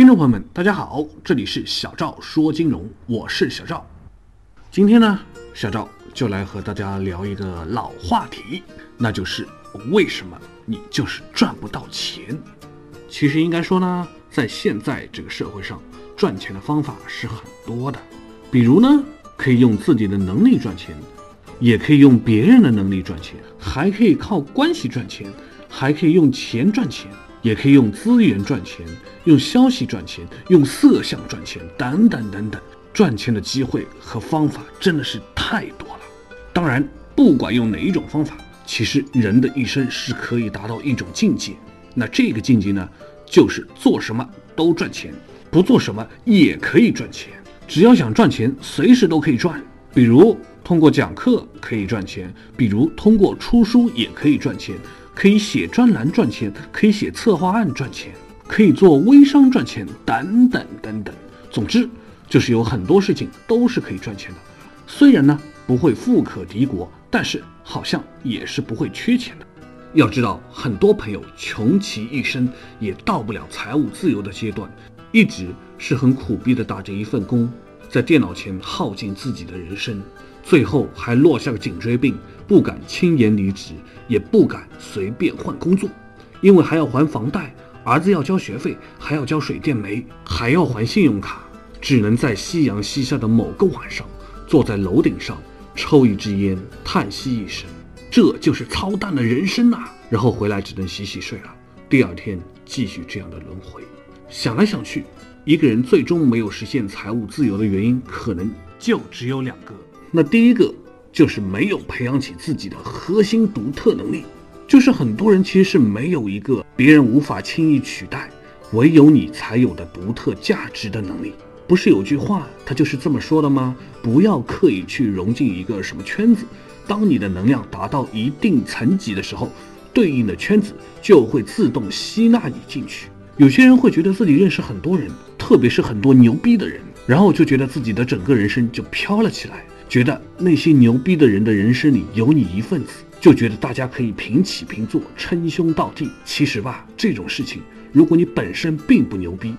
听众朋友们，大家好，这里是小赵说金融，我是小赵。今天呢，小赵就来和大家聊一个老话题，那就是为什么你就是赚不到钱？其实应该说呢，在现在这个社会上，赚钱的方法是很多的，比如呢，可以用自己的能力赚钱，也可以用别人的能力赚钱，还可以靠关系赚钱，还可以用钱赚钱。也可以用资源赚钱，用消息赚钱，用色相赚钱，等等等等，赚钱的机会和方法真的是太多了。当然，不管用哪一种方法，其实人的一生是可以达到一种境界。那这个境界呢，就是做什么都赚钱，不做什么也可以赚钱。只要想赚钱，随时都可以赚。比如通过讲课可以赚钱，比如通过出书也可以赚钱。可以写专栏赚钱，可以写策划案赚钱，可以做微商赚钱，等等等等。总之，就是有很多事情都是可以赚钱的。虽然呢不会富可敌国，但是好像也是不会缺钱的。要知道，很多朋友穷其一生也到不了财务自由的阶段，一直是很苦逼的打着一份工，在电脑前耗尽自己的人生。最后还落下个颈椎病，不敢轻言离职，也不敢随便换工作，因为还要还房贷，儿子要交学费，还要交水电煤，还要还信用卡，只能在夕阳西下的某个晚上，坐在楼顶上抽一支烟，叹息一声，这就是操蛋的人生啊！然后回来只能洗洗睡了，第二天继续这样的轮回。想来想去，一个人最终没有实现财务自由的原因，可能就只有两个。那第一个就是没有培养起自己的核心独特能力，就是很多人其实是没有一个别人无法轻易取代，唯有你才有的独特价值的能力。不是有句话，他就是这么说的吗？不要刻意去融进一个什么圈子，当你的能量达到一定层级的时候，对应的圈子就会自动吸纳你进去。有些人会觉得自己认识很多人，特别是很多牛逼的人，然后就觉得自己的整个人生就飘了起来。觉得那些牛逼的人的人生里有你一份子，就觉得大家可以平起平坐、称兄道弟。其实吧，这种事情，如果你本身并不牛逼，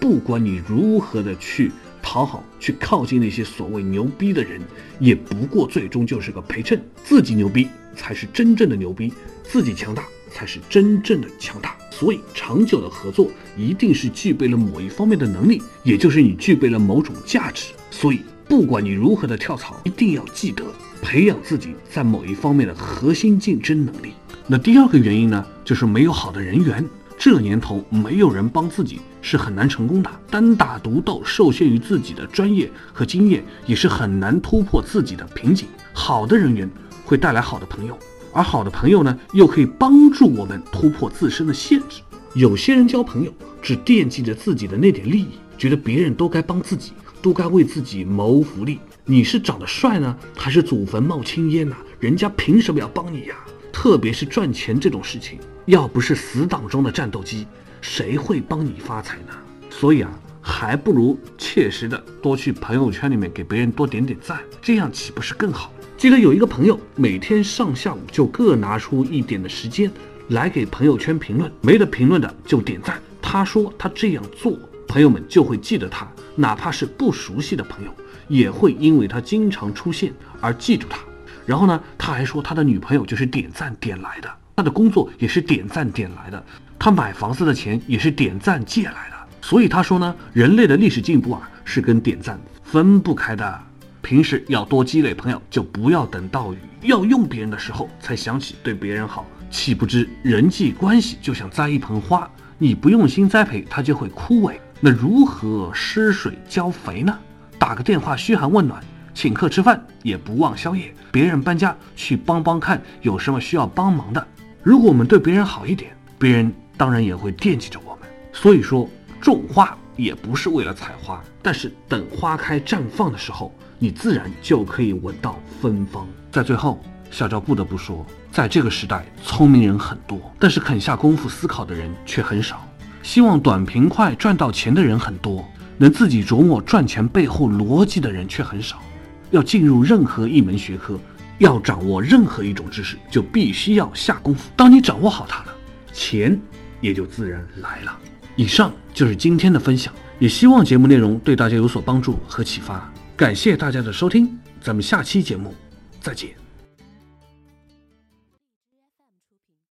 不管你如何的去讨好、去靠近那些所谓牛逼的人，也不过最终就是个陪衬。自己牛逼才是真正的牛逼，自己强大才是真正的强大。所以，长久的合作一定是具备了某一方面的能力，也就是你具备了某种价值。所以。不管你如何的跳槽，一定要记得培养自己在某一方面的核心竞争能力。那第二个原因呢，就是没有好的人缘。这年头，没有人帮自己是很难成功的。单打独斗，受限于自己的专业和经验，也是很难突破自己的瓶颈。好的人缘会带来好的朋友，而好的朋友呢，又可以帮助我们突破自身的限制。有些人交朋友只惦记着自己的那点利益，觉得别人都该帮自己。都该为自己谋福利。你是长得帅呢，还是祖坟冒青烟呢？人家凭什么要帮你呀？特别是赚钱这种事情，要不是死党中的战斗机，谁会帮你发财呢？所以啊，还不如切实的多去朋友圈里面给别人多点点赞，这样岂不是更好？记得有一个朋友，每天上下午就各拿出一点的时间来给朋友圈评论，没得评论的就点赞。他说他这样做。朋友们就会记得他，哪怕是不熟悉的朋友，也会因为他经常出现而记住他。然后呢，他还说他的女朋友就是点赞点来的，他的工作也是点赞点来的，他买房子的钱也是点赞借来的。所以他说呢，人类的历史进步啊是跟点赞分不开的。平时要多积累朋友，就不要等到要用别人的时候才想起对别人好。岂不知人际关系就像栽一盆花，你不用心栽培，它就会枯萎。那如何施水浇肥呢？打个电话嘘寒问暖，请客吃饭也不忘宵夜，别人搬家去帮帮看有什么需要帮忙的。如果我们对别人好一点，别人当然也会惦记着我们。所以说，种花也不是为了采花，但是等花开绽放的时候，你自然就可以闻到芬芳。在最后，小赵不得不说，在这个时代，聪明人很多，但是肯下功夫思考的人却很少。希望短平快赚到钱的人很多，能自己琢磨赚钱背后逻辑的人却很少。要进入任何一门学科，要掌握任何一种知识，就必须要下功夫。当你掌握好它了，钱也就自然来了。以上就是今天的分享，也希望节目内容对大家有所帮助和启发。感谢大家的收听，咱们下期节目再见。